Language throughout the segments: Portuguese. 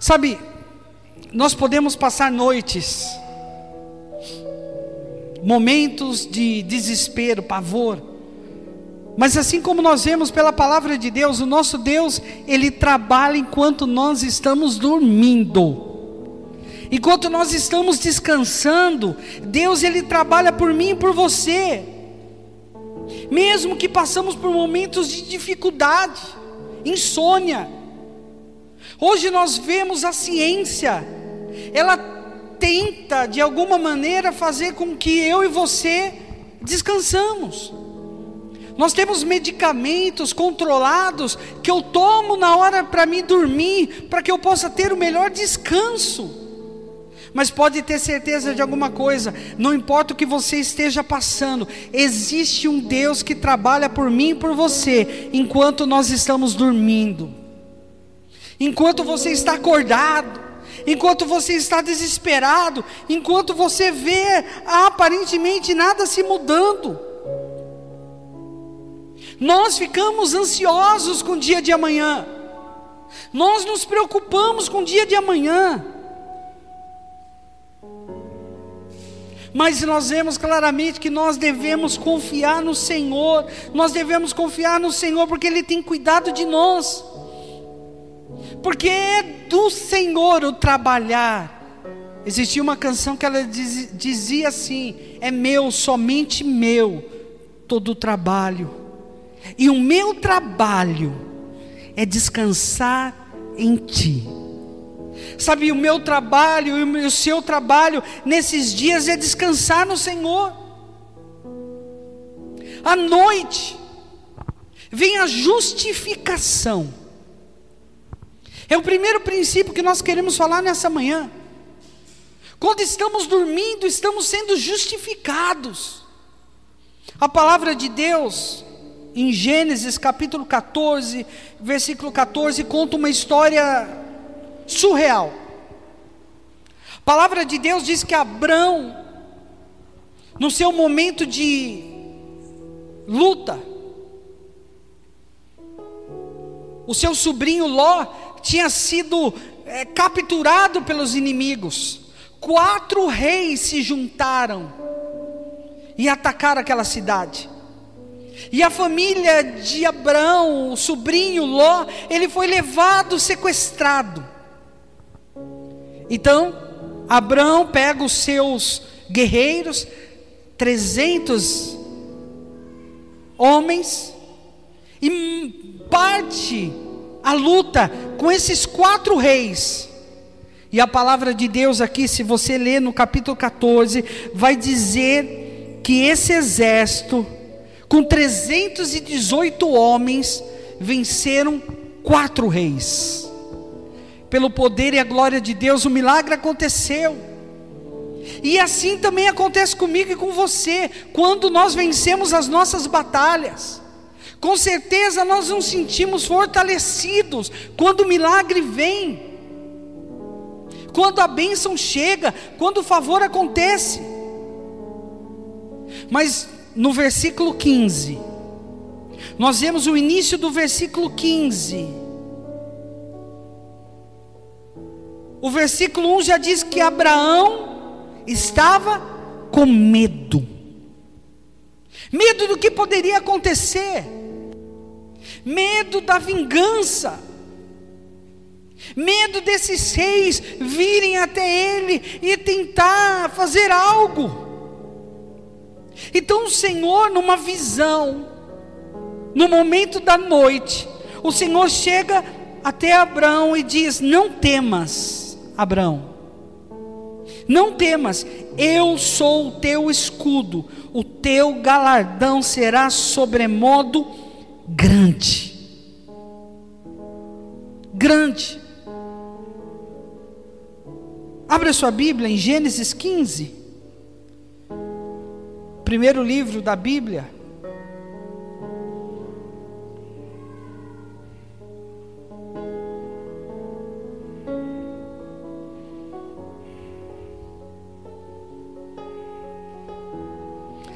Sabe, nós podemos passar noites, momentos de desespero, pavor, mas assim como nós vemos pela palavra de Deus, o nosso Deus, ele trabalha enquanto nós estamos dormindo. Enquanto nós estamos descansando, Deus ele trabalha por mim e por você. Mesmo que passamos por momentos de dificuldade, insônia. Hoje nós vemos a ciência, ela tenta de alguma maneira fazer com que eu e você descansamos. Nós temos medicamentos controlados que eu tomo na hora para me dormir, para que eu possa ter o melhor descanso. Mas pode ter certeza de alguma coisa, não importa o que você esteja passando, existe um Deus que trabalha por mim e por você, enquanto nós estamos dormindo, enquanto você está acordado, enquanto você está desesperado, enquanto você vê aparentemente nada se mudando. Nós ficamos ansiosos com o dia de amanhã. Nós nos preocupamos com o dia de amanhã. Mas nós vemos claramente que nós devemos confiar no Senhor. Nós devemos confiar no Senhor porque Ele tem cuidado de nós. Porque é do Senhor o trabalhar. Existia uma canção que ela dizia assim: É meu, somente meu, todo o trabalho e o meu trabalho é descansar em Ti. Sabe, o meu trabalho e o seu trabalho nesses dias é descansar no Senhor. À noite, vem a justificação. É o primeiro princípio que nós queremos falar nessa manhã. Quando estamos dormindo, estamos sendo justificados. A palavra de Deus em Gênesis capítulo 14, versículo 14, conta uma história surreal. A palavra de Deus diz que Abraão, no seu momento de luta, o seu sobrinho Ló tinha sido é, capturado pelos inimigos. Quatro reis se juntaram e atacaram aquela cidade. E a família de Abraão, o sobrinho Ló, ele foi levado, sequestrado. Então, Abraão pega os seus guerreiros, 300 homens, e parte a luta com esses quatro reis. E a palavra de Deus aqui, se você ler no capítulo 14, vai dizer que esse exército com 318 homens, venceram quatro reis. Pelo poder e a glória de Deus, o milagre aconteceu. E assim também acontece comigo e com você, quando nós vencemos as nossas batalhas. Com certeza nós nos sentimos fortalecidos quando o milagre vem, quando a bênção chega, quando o favor acontece. Mas no versículo 15, nós vemos o início do versículo 15. O versículo 1 já diz que Abraão estava com medo. Medo do que poderia acontecer. Medo da vingança. Medo desses reis virem até ele e tentar fazer algo. Então o Senhor, numa visão, no momento da noite, o Senhor chega até Abraão e diz: Não temas, Abraão, não temas, eu sou o teu escudo, o teu galardão será sobremodo grande. Grande. Abra sua Bíblia em Gênesis 15 primeiro livro da Bíblia.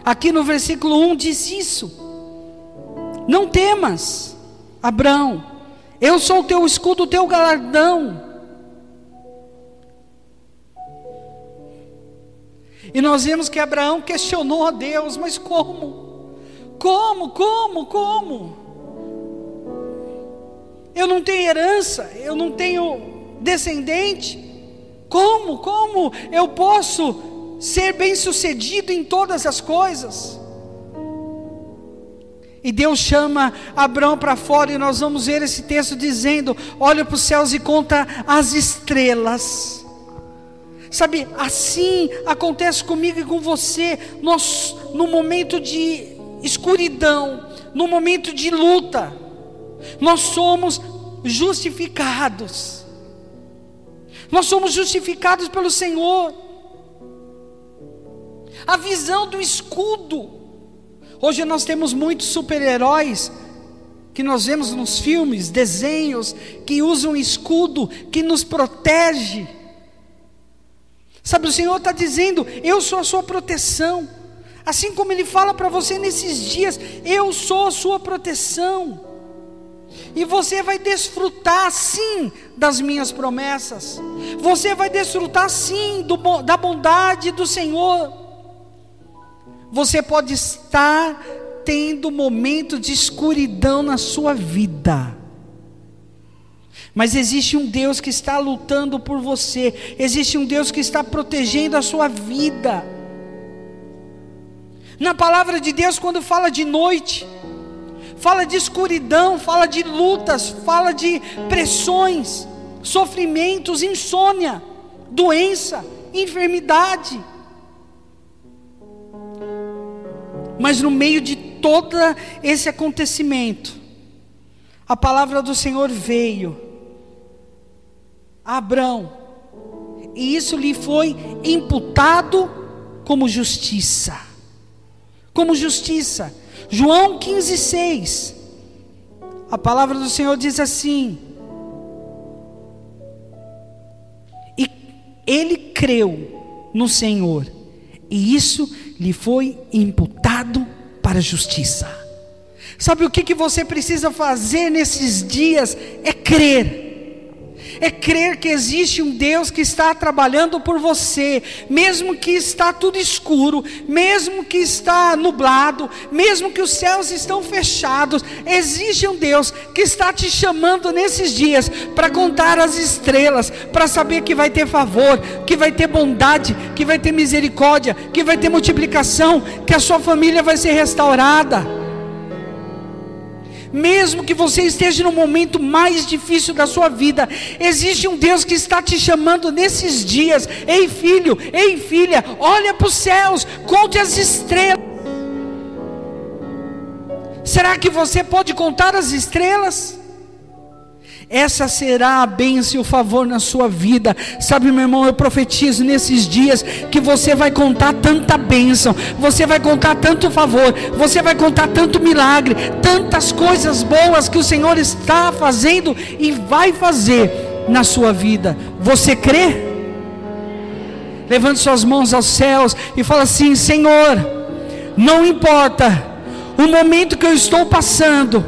Aqui no versículo 1 diz isso: não temas, Abraão, eu sou o teu escudo, o teu galardão. E nós vemos que Abraão questionou a Deus, mas como? Como, como, como? Eu não tenho herança, eu não tenho descendente. Como, como eu posso ser bem sucedido em todas as coisas? E Deus chama Abraão para fora, e nós vamos ver esse texto dizendo: olha para os céus e conta as estrelas. Sabe, assim acontece comigo e com você. Nós, no momento de escuridão, no momento de luta, nós somos justificados. Nós somos justificados pelo Senhor. A visão do escudo. Hoje nós temos muitos super-heróis que nós vemos nos filmes, desenhos, que usam escudo, que nos protege. Sabe, o Senhor está dizendo: Eu sou a sua proteção. Assim como Ele fala para você nesses dias: Eu sou a sua proteção. E você vai desfrutar sim das minhas promessas. Você vai desfrutar sim do, da bondade do Senhor. Você pode estar tendo momentos de escuridão na sua vida. Mas existe um Deus que está lutando por você, existe um Deus que está protegendo a sua vida. Na palavra de Deus, quando fala de noite, fala de escuridão, fala de lutas, fala de pressões, sofrimentos, insônia, doença, enfermidade. Mas no meio de todo esse acontecimento, a palavra do Senhor veio Abrão, e isso lhe foi imputado como justiça. Como justiça. João 15,6. A palavra do Senhor diz assim: E ele creu no Senhor, e isso lhe foi imputado para a justiça. Sabe o que, que você precisa fazer nesses dias? É crer é crer que existe um Deus que está trabalhando por você, mesmo que está tudo escuro, mesmo que está nublado, mesmo que os céus estão fechados, existe um Deus que está te chamando nesses dias para contar as estrelas, para saber que vai ter favor, que vai ter bondade, que vai ter misericórdia, que vai ter multiplicação, que a sua família vai ser restaurada mesmo que você esteja no momento mais difícil da sua vida, existe um Deus que está te chamando nesses dias. Ei, filho, ei, filha, olha para os céus, conte as estrelas. Será que você pode contar as estrelas? Essa será a bênção e o favor na sua vida. Sabe, meu irmão, eu profetizo nesses dias que você vai contar tanta bênção, você vai contar tanto favor, você vai contar tanto milagre, tantas coisas boas que o Senhor está fazendo e vai fazer na sua vida. Você crê? Levante suas mãos aos céus e fala assim: Senhor, não importa o momento que eu estou passando,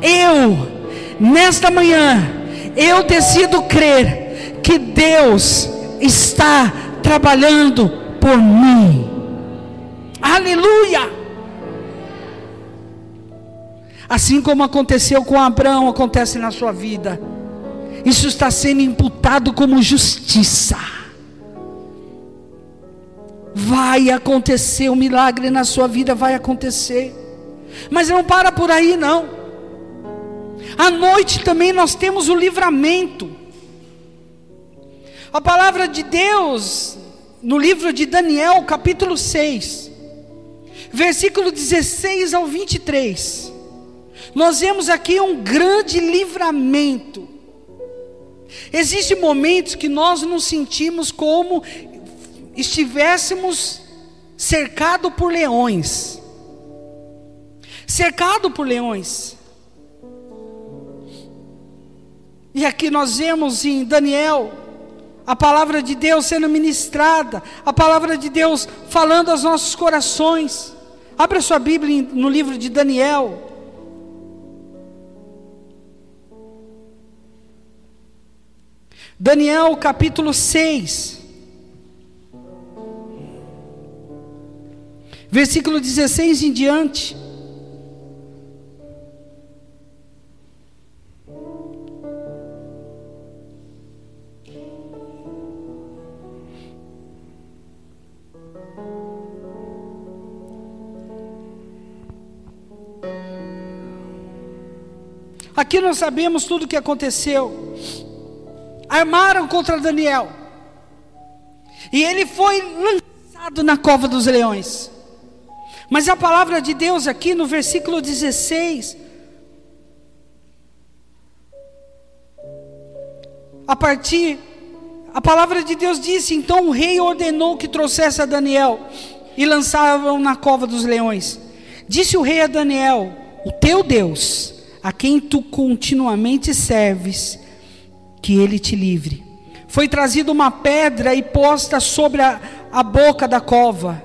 eu nesta manhã, eu decido crer que Deus está trabalhando por mim. Aleluia! Assim como aconteceu com Abraão, acontece na sua vida. Isso está sendo imputado como justiça. Vai acontecer, o um milagre na sua vida vai acontecer. Mas não para por aí, não. À noite também nós temos o livramento. A palavra de Deus, no livro de Daniel, capítulo 6, versículo 16 ao 23, nós vemos aqui um grande livramento. Existem momentos que nós nos sentimos como estivéssemos cercado por leões. Cercado por leões. E aqui nós vemos em Daniel a palavra de Deus sendo ministrada, a palavra de Deus falando aos nossos corações. Abra sua Bíblia no livro de Daniel. Daniel capítulo 6. versículo 16 em diante. Aqui nós sabemos tudo o que aconteceu. Armaram contra Daniel. E ele foi lançado na cova dos leões. Mas a palavra de Deus aqui no versículo 16, a partir, a palavra de Deus disse: então o rei ordenou que trouxesse a Daniel e lançavam na cova dos leões. Disse o rei a Daniel: O teu Deus a quem tu continuamente serves, que ele te livre. Foi trazida uma pedra e posta sobre a, a boca da cova.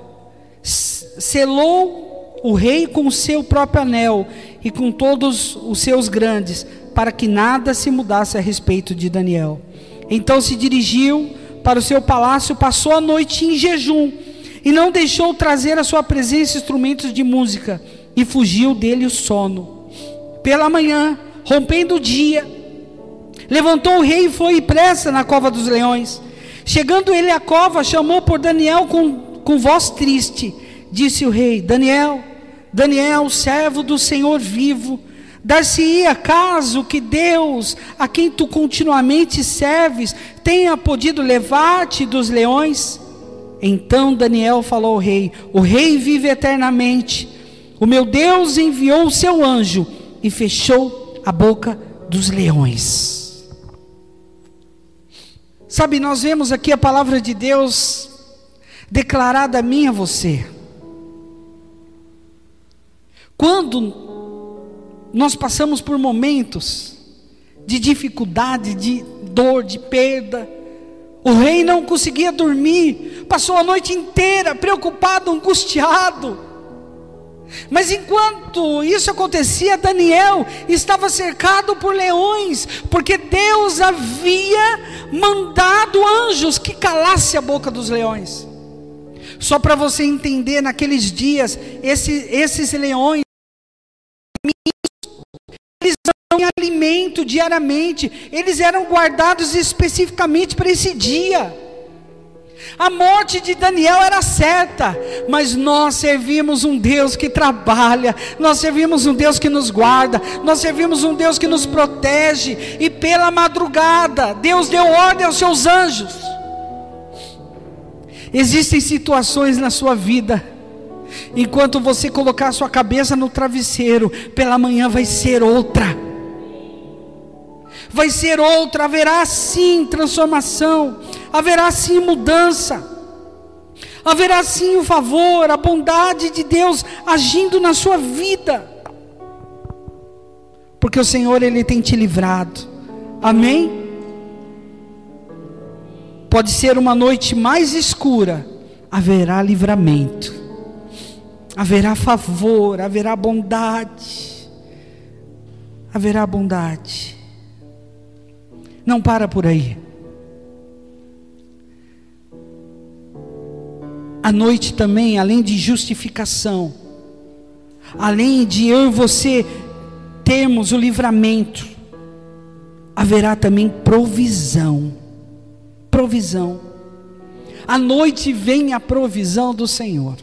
Selou o rei com o seu próprio anel e com todos os seus grandes, para que nada se mudasse a respeito de Daniel. Então se dirigiu para o seu palácio, passou a noite em jejum e não deixou trazer à sua presença instrumentos de música, e fugiu dele o sono. Pela manhã, rompendo o dia, levantou o rei e foi pressa na cova dos leões. Chegando ele à cova, chamou por Daniel com, com voz triste. Disse o rei: Daniel, Daniel, servo do Senhor vivo, dar-se-ia caso que Deus, a quem tu continuamente serves, tenha podido levar-te dos leões? Então Daniel falou ao rei: O rei vive eternamente. O meu Deus enviou o seu anjo e fechou a boca dos leões. Sabe, nós vemos aqui a palavra de Deus declarada a mim a você. Quando nós passamos por momentos de dificuldade, de dor, de perda, o rei não conseguia dormir, passou a noite inteira preocupado, angustiado. Mas enquanto isso acontecia, Daniel estava cercado por leões, porque Deus havia mandado anjos que calasse a boca dos leões. Só para você entender, naqueles dias, esses, esses leões, eles dão alimento diariamente, eles eram guardados especificamente para esse dia. A morte de Daniel era certa, mas nós servimos um Deus que trabalha, nós servimos um Deus que nos guarda, nós servimos um Deus que nos protege, e pela madrugada, Deus deu ordem aos seus anjos. Existem situações na sua vida, enquanto você colocar sua cabeça no travesseiro, pela manhã vai ser outra vai ser outra, haverá sim transformação, haverá sim mudança, haverá sim o favor, a bondade de Deus agindo na sua vida, porque o Senhor Ele tem te livrado, amém? Pode ser uma noite mais escura, haverá livramento, haverá favor, haverá bondade, haverá bondade. Não para por aí. A noite também, além de justificação, além de eu e você termos o livramento, haverá também provisão. Provisão. À noite vem a provisão do Senhor.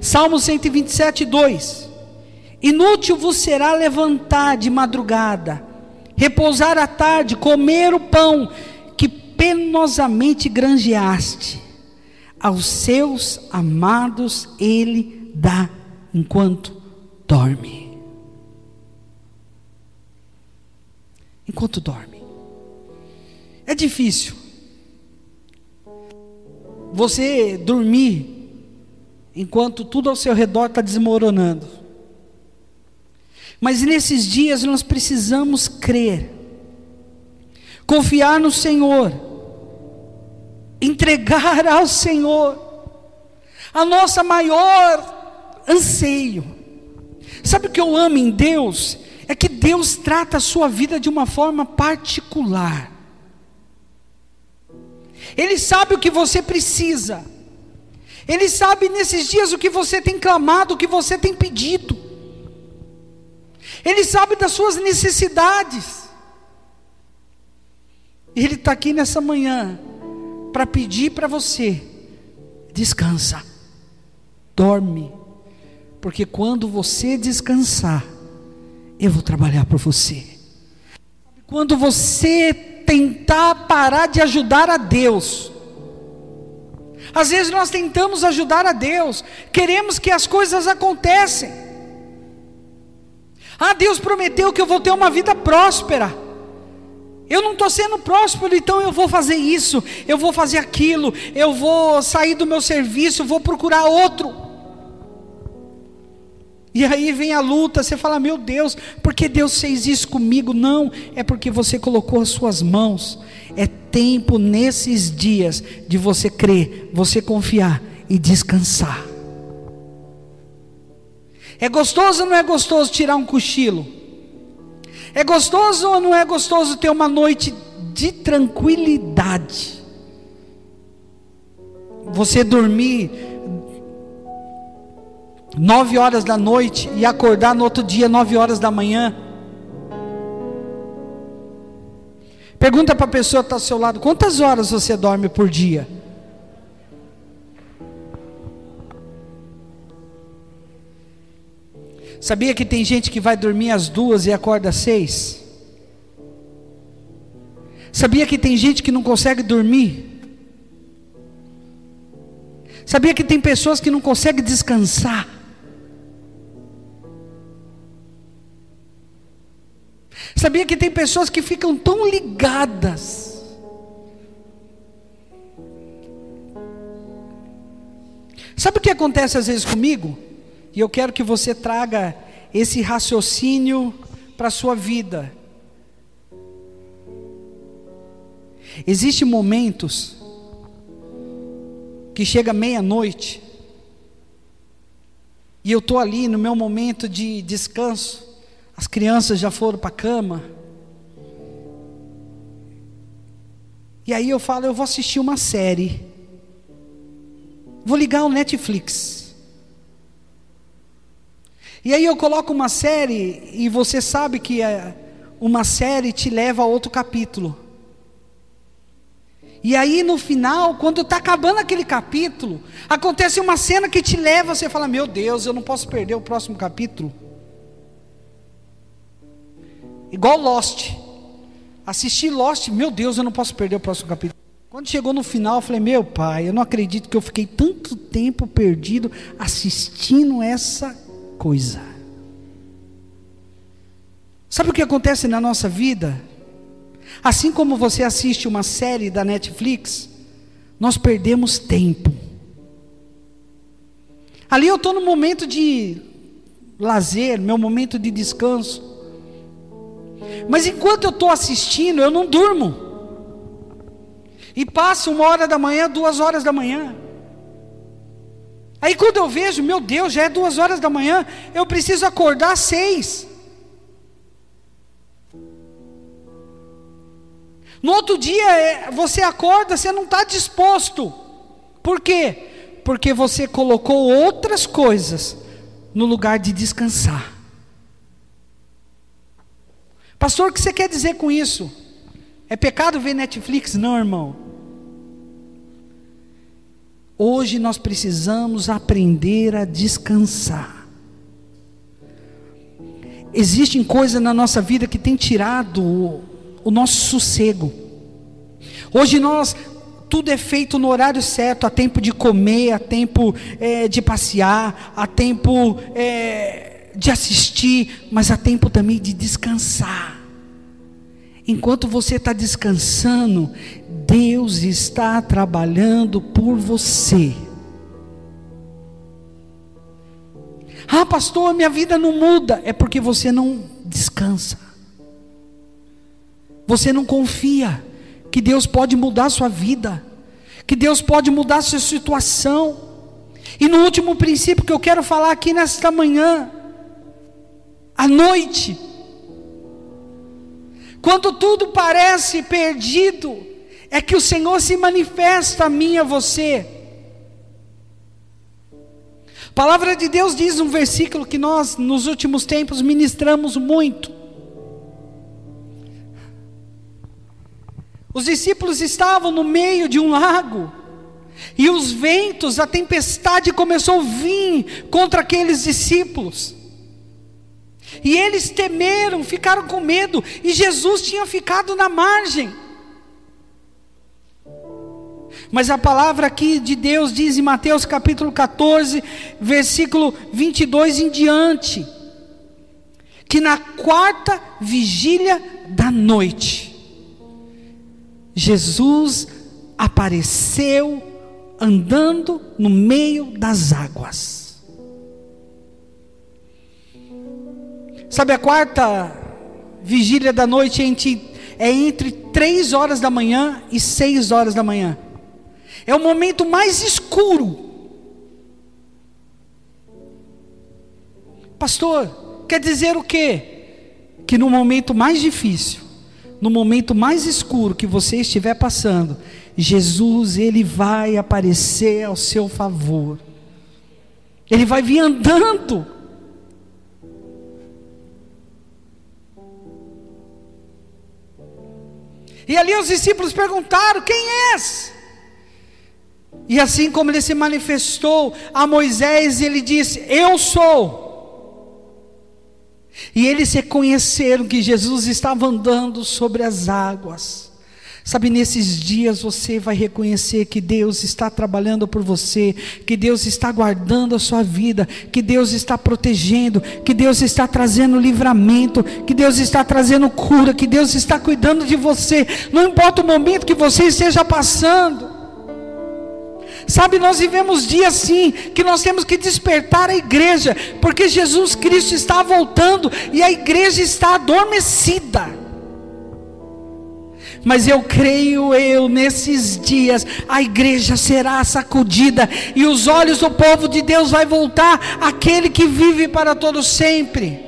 Salmo 127, 2: Inútil vos será levantar de madrugada, repousar à tarde, comer o pão que penosamente granjeaste. Aos seus amados ele dá enquanto dorme. Enquanto dorme. É difícil. Você dormir enquanto tudo ao seu redor está desmoronando. Mas nesses dias nós precisamos crer, confiar no Senhor, entregar ao Senhor a nossa maior anseio. Sabe o que eu amo em Deus? É que Deus trata a sua vida de uma forma particular. Ele sabe o que você precisa. Ele sabe nesses dias o que você tem clamado, o que você tem pedido. Ele sabe das suas necessidades. Ele está aqui nessa manhã para pedir para você: descansa, dorme, porque quando você descansar, eu vou trabalhar por você. Quando você tentar parar de ajudar a Deus, às vezes nós tentamos ajudar a Deus, queremos que as coisas aconteçam. Ah, Deus prometeu que eu vou ter uma vida próspera. Eu não estou sendo próspero, então eu vou fazer isso, eu vou fazer aquilo, eu vou sair do meu serviço, vou procurar outro. E aí vem a luta, você fala, meu Deus, por que Deus fez isso comigo? Não, é porque você colocou as suas mãos. É tempo nesses dias de você crer, você confiar e descansar. É gostoso ou não é gostoso tirar um cochilo? É gostoso ou não é gostoso ter uma noite de tranquilidade? Você dormir nove horas da noite e acordar no outro dia, nove horas da manhã. Pergunta para a pessoa que está ao seu lado: quantas horas você dorme por dia? Sabia que tem gente que vai dormir às duas e acorda às seis? Sabia que tem gente que não consegue dormir? Sabia que tem pessoas que não conseguem descansar? Sabia que tem pessoas que ficam tão ligadas. Sabe o que acontece às vezes comigo? E eu quero que você traga esse raciocínio para a sua vida. Existem momentos que chega meia-noite e eu estou ali no meu momento de descanso. As crianças já foram para a cama. E aí eu falo, eu vou assistir uma série. Vou ligar o Netflix. E aí eu coloco uma série e você sabe que é, uma série te leva a outro capítulo. E aí no final, quando está acabando aquele capítulo, acontece uma cena que te leva, você fala: Meu Deus, eu não posso perder o próximo capítulo. Igual Lost. Assisti Lost, meu Deus, eu não posso perder o próximo capítulo. Quando chegou no final, eu falei: Meu pai, eu não acredito que eu fiquei tanto tempo perdido assistindo essa coisa. Sabe o que acontece na nossa vida? Assim como você assiste uma série da Netflix, nós perdemos tempo. Ali eu estou no momento de lazer, meu momento de descanso. Mas enquanto eu estou assistindo, eu não durmo. E passa uma hora da manhã, duas horas da manhã. Aí quando eu vejo, meu Deus, já é duas horas da manhã, eu preciso acordar às seis. No outro dia, é, você acorda, você não está disposto. Por quê? Porque você colocou outras coisas no lugar de descansar. Pastor, o que você quer dizer com isso? É pecado ver Netflix? Não, irmão. Hoje nós precisamos aprender a descansar. Existem coisas na nossa vida que tem tirado o, nosso sossego. Hoje nós tudo é feito no horário certo, há tempo de comer, há tempo é, de passear, há tempo é, de assistir, mas há tempo também de descansar. Enquanto você está descansando, Deus está trabalhando por você. Ah, pastor, minha vida não muda. É porque você não descansa. Você não confia que Deus pode mudar a sua vida, que Deus pode mudar a sua situação. E no último princípio que eu quero falar aqui nesta manhã, à noite, quando tudo parece perdido, é que o Senhor se manifesta a mim e a você. palavra de Deus diz um versículo que nós, nos últimos tempos, ministramos muito. Os discípulos estavam no meio de um lago, e os ventos, a tempestade começou a vir contra aqueles discípulos. E eles temeram, ficaram com medo, e Jesus tinha ficado na margem. Mas a palavra aqui de Deus diz em Mateus capítulo 14, versículo 22 em diante, que na quarta vigília da noite, Jesus apareceu andando no meio das águas. Sabe a quarta vigília da noite é entre três horas da manhã e seis horas da manhã. É o momento mais escuro. Pastor, quer dizer o quê? Que no momento mais difícil, no momento mais escuro que você estiver passando, Jesus ele vai aparecer ao seu favor. Ele vai vir andando. E ali os discípulos perguntaram: Quem és? E assim como ele se manifestou a Moisés, ele disse: Eu sou. E eles reconheceram que Jesus estava andando sobre as águas. Sabe, nesses dias você vai reconhecer que Deus está trabalhando por você, que Deus está guardando a sua vida, que Deus está protegendo, que Deus está trazendo livramento, que Deus está trazendo cura, que Deus está cuidando de você, não importa o momento que você esteja passando. Sabe, nós vivemos dias assim, que nós temos que despertar a igreja, porque Jesus Cristo está voltando e a igreja está adormecida. Mas eu creio eu nesses dias a igreja será sacudida e os olhos do povo de Deus vai voltar aquele que vive para todo sempre.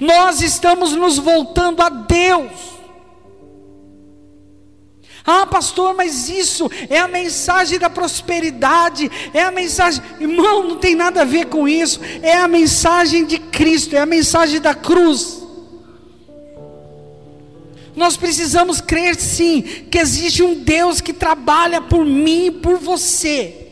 Nós estamos nos voltando a Deus. Ah, pastor, mas isso é a mensagem da prosperidade, é a mensagem, irmão, não tem nada a ver com isso, é a mensagem de Cristo, é a mensagem da cruz. Nós precisamos crer sim, que existe um Deus que trabalha por mim e por você.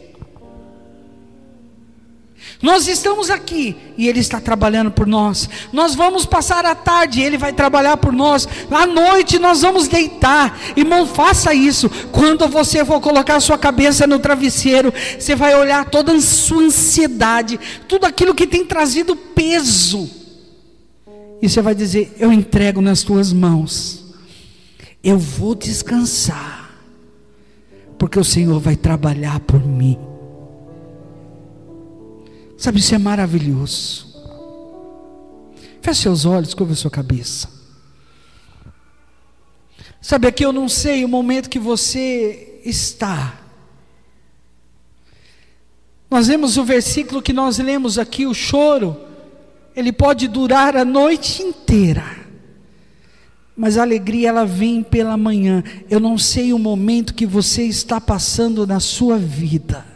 Nós estamos aqui e Ele está trabalhando por nós. Nós vamos passar a tarde, Ele vai trabalhar por nós. À noite nós vamos deitar. Irmão, faça isso. Quando você for colocar sua cabeça no travesseiro, você vai olhar toda a sua ansiedade, tudo aquilo que tem trazido peso. E você vai dizer: Eu entrego nas tuas mãos. Eu vou descansar, porque o Senhor vai trabalhar por mim. Sabe, isso é maravilhoso. Feche seus olhos, curva sua cabeça. Sabe, aqui eu não sei o momento que você está. Nós vemos o versículo que nós lemos aqui, o choro, ele pode durar a noite inteira. Mas a alegria ela vem pela manhã. Eu não sei o momento que você está passando na sua vida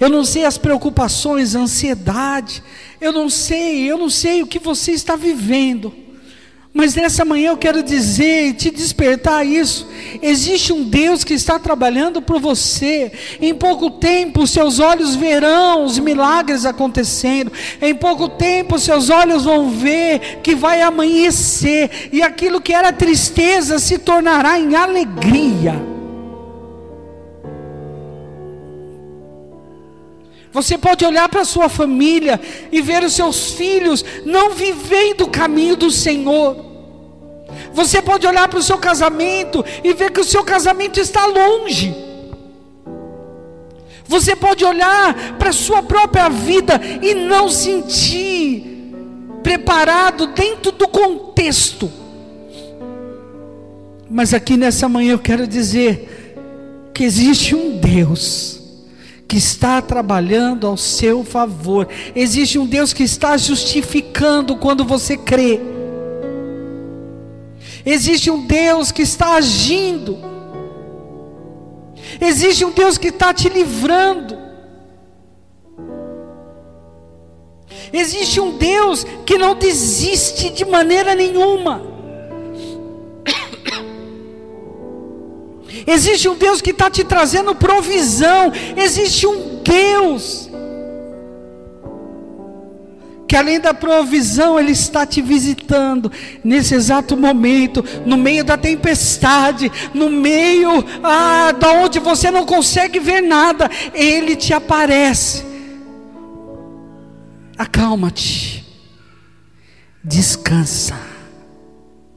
eu não sei as preocupações, a ansiedade, eu não sei, eu não sei o que você está vivendo. Mas nessa manhã eu quero dizer e te despertar isso. Existe um Deus que está trabalhando por você. Em pouco tempo seus olhos verão os milagres acontecendo. Em pouco tempo seus olhos vão ver que vai amanhecer e aquilo que era tristeza se tornará em alegria. Você pode olhar para a sua família e ver os seus filhos não vivendo o caminho do Senhor. Você pode olhar para o seu casamento e ver que o seu casamento está longe. Você pode olhar para a sua própria vida e não sentir preparado dentro do contexto. Mas aqui nessa manhã eu quero dizer que existe um Deus que está trabalhando ao seu favor. Existe um Deus que está justificando quando você crê. Existe um Deus que está agindo. Existe um Deus que está te livrando. Existe um Deus que não desiste de maneira nenhuma. Existe um Deus que está te trazendo provisão. Existe um Deus que além da provisão, Ele está te visitando nesse exato momento, no meio da tempestade, no meio ah, da onde você não consegue ver nada, Ele te aparece. Acalma-te, descansa.